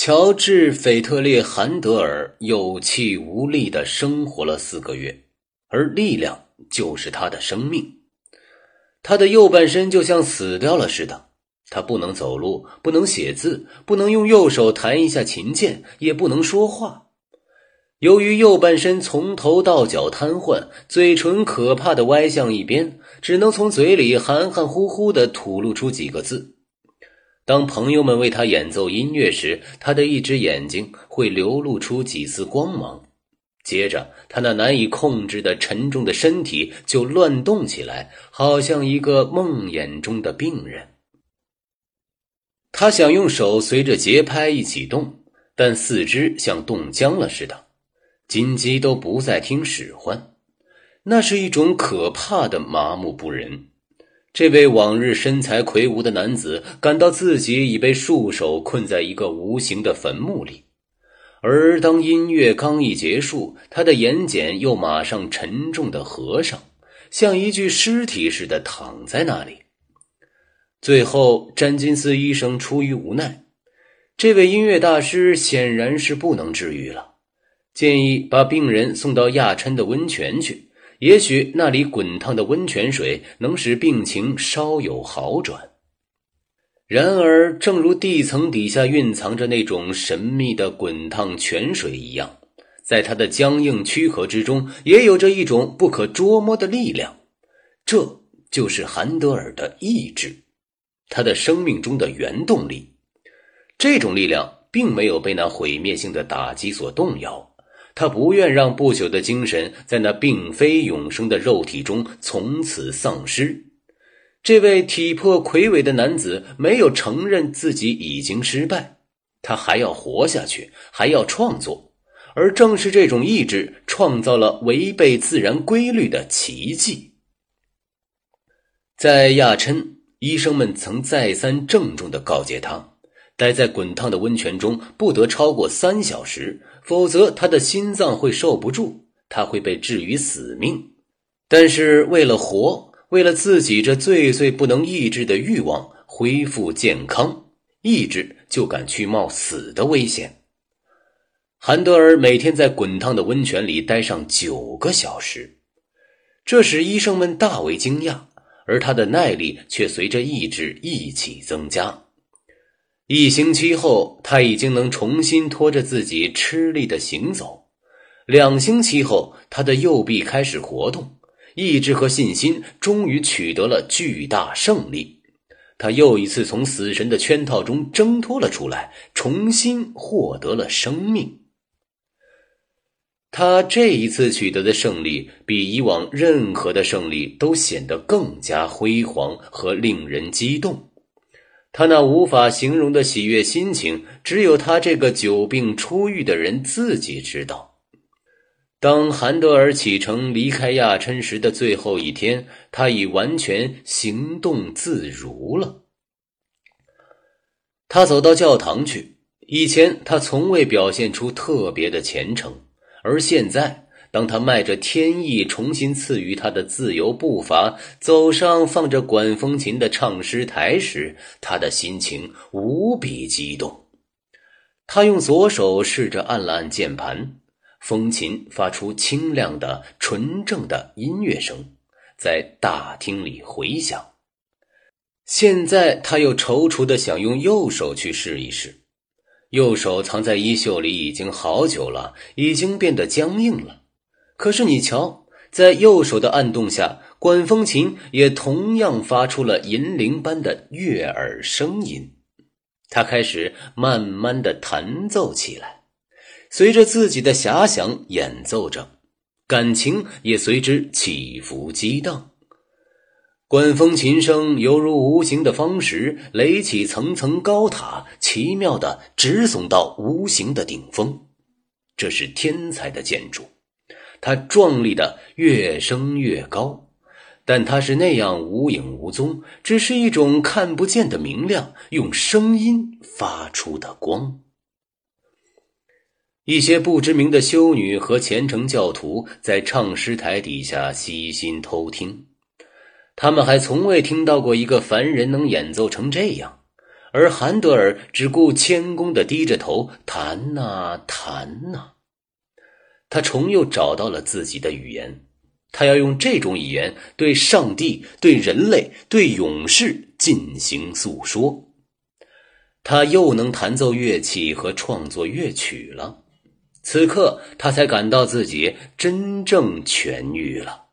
乔治·斐特烈·韩德尔有气无力的生活了四个月，而力量就是他的生命。他的右半身就像死掉了似的，他不能走路，不能写字，不能用右手弹一下琴键，也不能说话。由于右半身从头到脚瘫痪，嘴唇可怕的歪向一边，只能从嘴里含含糊糊的吐露出几个字。当朋友们为他演奏音乐时，他的一只眼睛会流露出几丝光芒。接着，他那难以控制的沉重的身体就乱动起来，好像一个梦魇中的病人。他想用手随着节拍一起动，但四肢像冻僵了似的，筋肌都不再听使唤。那是一种可怕的麻木不仁。这位往日身材魁梧的男子感到自己已被束手困在一个无形的坟墓里，而当音乐刚一结束，他的眼睑又马上沉重的合上，像一具尸体似的躺在那里。最后，詹金斯医生出于无奈，这位音乐大师显然是不能治愈了，建议把病人送到亚琛的温泉去。也许那里滚烫的温泉水能使病情稍有好转。然而，正如地层底下蕴藏着那种神秘的滚烫泉水一样，在他的僵硬躯壳之中也有着一种不可捉摸的力量。这就是韩德尔的意志，他的生命中的原动力。这种力量并没有被那毁灭性的打击所动摇。他不愿让不朽的精神在那并非永生的肉体中从此丧失。这位体魄魁伟的男子没有承认自己已经失败，他还要活下去，还要创作。而正是这种意志，创造了违背自然规律的奇迹。在亚琛，医生们曾再三郑重地告诫他。待在滚烫的温泉中不得超过三小时，否则他的心脏会受不住，他会被置于死命。但是为了活，为了自己这最最不能抑制的欲望恢复健康，意志就敢去冒死的危险。韩德尔每天在滚烫的温泉里待上九个小时，这使医生们大为惊讶，而他的耐力却随着意志一起增加。一星期后，他已经能重新拖着自己吃力的行走。两星期后，他的右臂开始活动，意志和信心终于取得了巨大胜利。他又一次从死神的圈套中挣脱了出来，重新获得了生命。他这一次取得的胜利，比以往任何的胜利都显得更加辉煌和令人激动。他那无法形容的喜悦心情，只有他这个久病初愈的人自己知道。当韩德尔启程离开亚琛时的最后一天，他已完全行动自如了。他走到教堂去，以前他从未表现出特别的虔诚，而现在。当他迈着天意重新赐予他的自由步伐，走上放着管风琴的唱诗台时，他的心情无比激动。他用左手试着按了按键盘，风琴发出清亮的、纯正的音乐声，在大厅里回响。现在他又踌躇的想用右手去试一试，右手藏在衣袖里已经好久了，已经变得僵硬了。可是你瞧，在右手的按动下，管风琴也同样发出了银铃般的悦耳声音。他开始慢慢的弹奏起来，随着自己的遐想演奏着，感情也随之起伏激荡。管风琴声犹如无形的方石垒起层层高塔，奇妙的直耸到无形的顶峰。这是天才的建筑。它壮丽的越升越高，但它是那样无影无踪，只是一种看不见的明亮，用声音发出的光。一些不知名的修女和虔诚教徒在唱诗台底下悉心偷听，他们还从未听到过一个凡人能演奏成这样，而韩德尔只顾谦恭的低着头弹呐弹呐。他重又找到了自己的语言，他要用这种语言对上帝、对人类、对勇士进行诉说。他又能弹奏乐器和创作乐曲了。此刻，他才感到自己真正痊愈了。